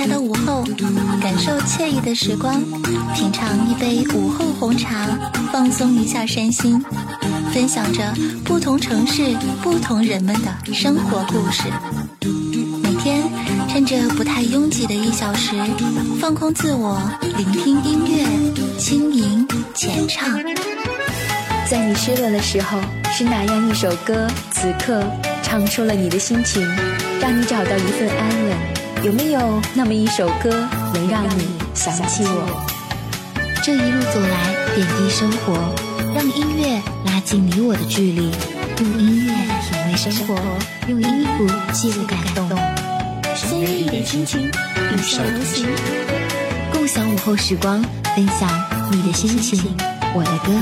暇的午后，感受惬意的时光，品尝一杯午后红茶，放松一下身心，分享着不同城市、不同人们的生活故事。每天趁着不太拥挤的一小时，放空自我，聆听音乐，轻盈浅唱。在你失落的时候，是哪样一首歌，此刻唱出了你的心情，让你找到一份安稳？有没有那么一首歌能让你想起我？这一路走来，点滴生活，让音乐拉近你我的距离。用音乐品味生活，用音符记录感动。深夜一点心情，与笑同行，共享午后时光，分享你的心情，我的歌。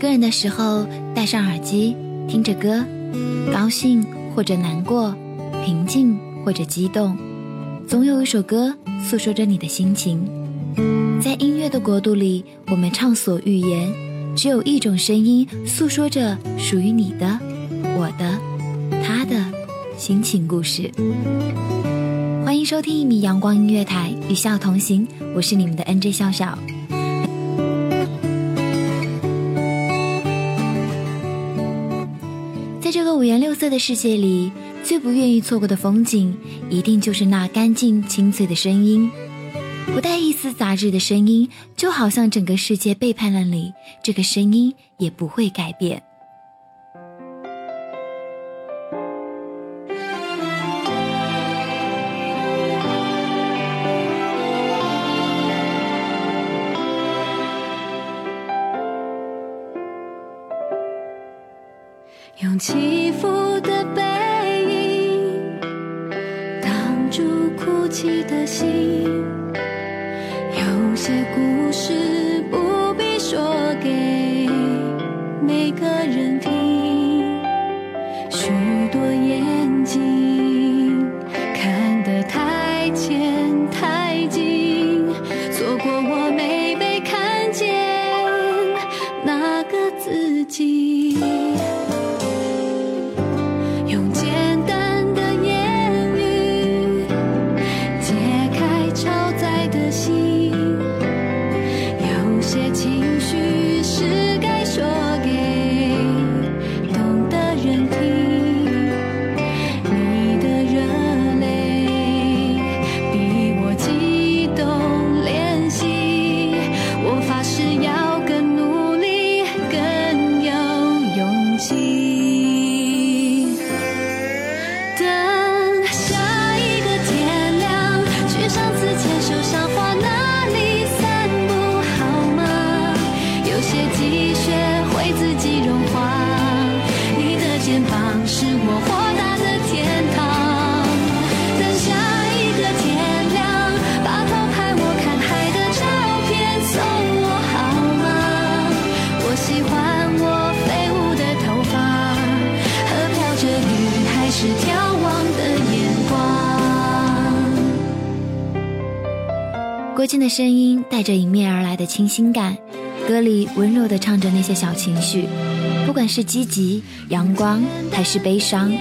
一个人的时候，戴上耳机，听着歌，高兴或者难过，平静或者激动，总有一首歌诉说着你的心情。在音乐的国度里，我们畅所欲言，只有一种声音诉说着属于你的、我的、他的心情故事。欢迎收听一米阳光音乐台，与笑同行，我是你们的 NJ 笑笑。在这个五颜六色的世界里，最不愿意错过的风景，一定就是那干净清脆的声音，不带一丝杂质的声音，就好像整个世界背叛了你，这个声音也不会改变。用起伏的背影挡住哭泣的心，有些故事些情绪是该说给懂的人听。你的热泪比我激动怜惜，我发誓要更努力，更有勇气。声音带着迎面而来的清新感，歌里温柔地唱着那些小情绪，不管是积极、阳光还是悲伤，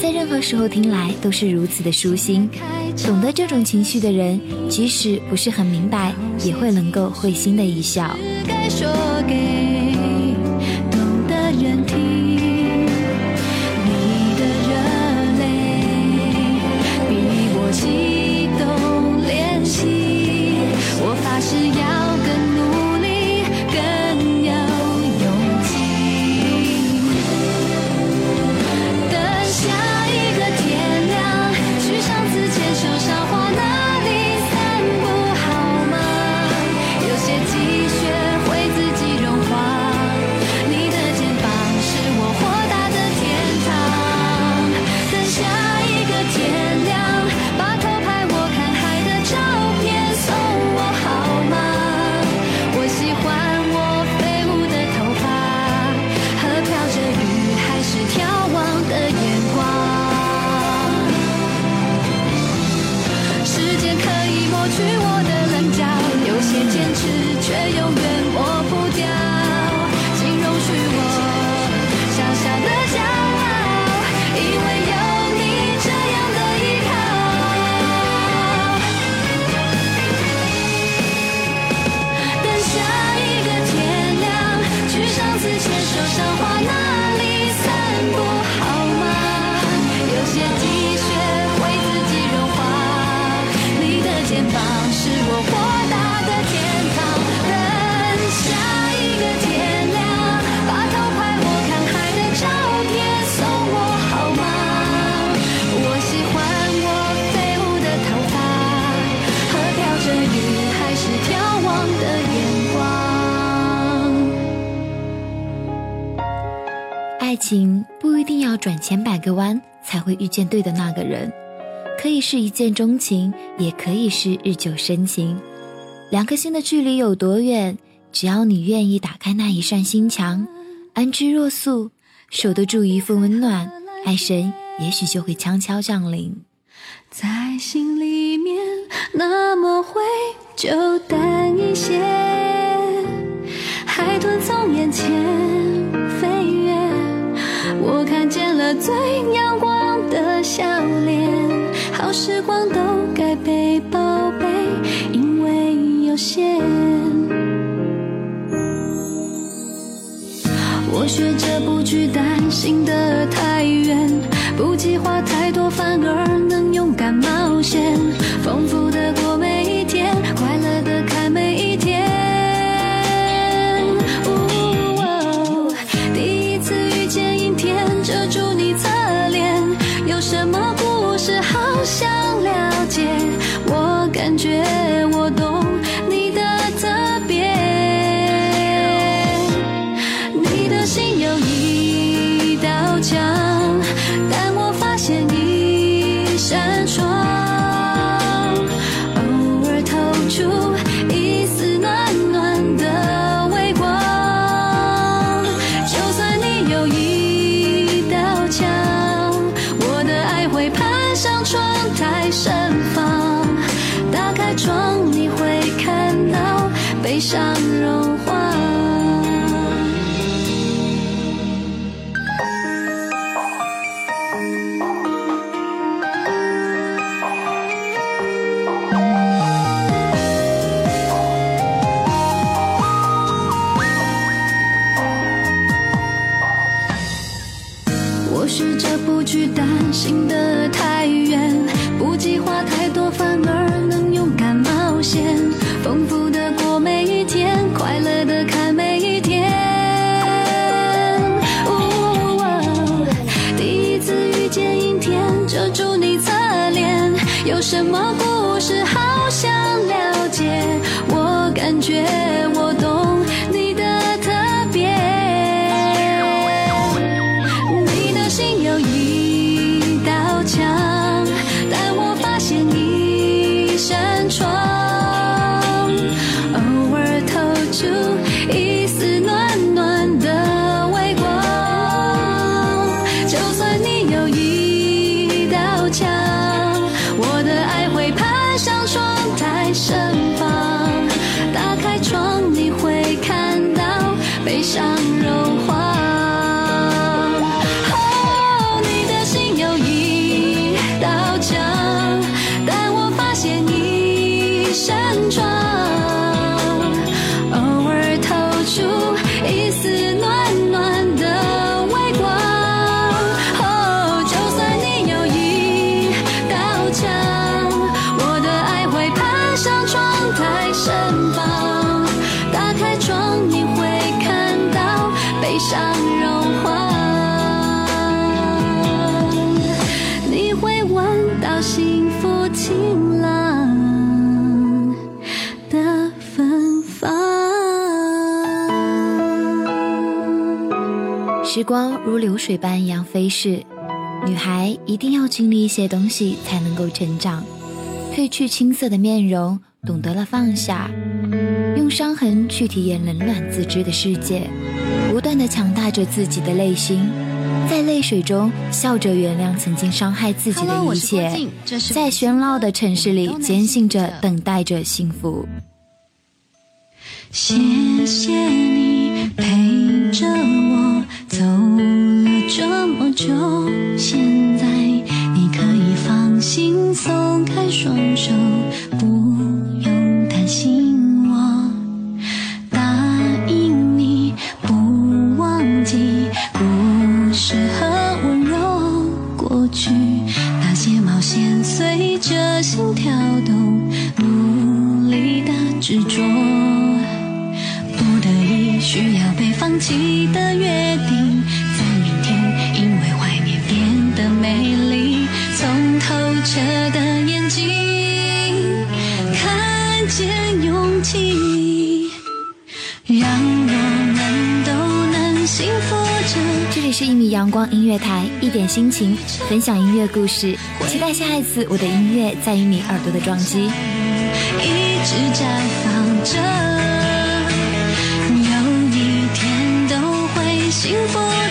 在任何时候听来都是如此的舒心。懂得这种情绪的人，即使不是很明白，也会能够会心的一笑。就像花转千百个弯才会遇见对的那个人，可以是一见钟情，也可以是日久生情。两颗心的距离有多远？只要你愿意打开那一扇心墙，安之若素，守得住一份温暖，爱神也许就会悄悄降临。在心里面，那么会就淡一些。海豚从眼前最阳光的笑脸。好时光都该被宝贝，因为有限。我学着不去担心的太远，不计划太多，反而能勇敢冒险，丰富会攀上窗台盛放。打开窗，你会看到悲伤融化。什么故事好想了解？我感觉时光如流水般一样飞逝，女孩一定要经历一些东西才能够成长。褪去青涩的面容，懂得了放下，用伤痕去体验冷暖自知的世界，不断的强大着自己的内心，在泪水中笑着原谅曾经伤害自己的一切在喧闹的城市里坚信着，等待着幸福。谢谢你就，现在你可以放心松开双手，乐台，一点心情，分享音乐故事，期待下一次我的音乐在于你耳朵的撞击。一直绽放着，有一天都会幸福。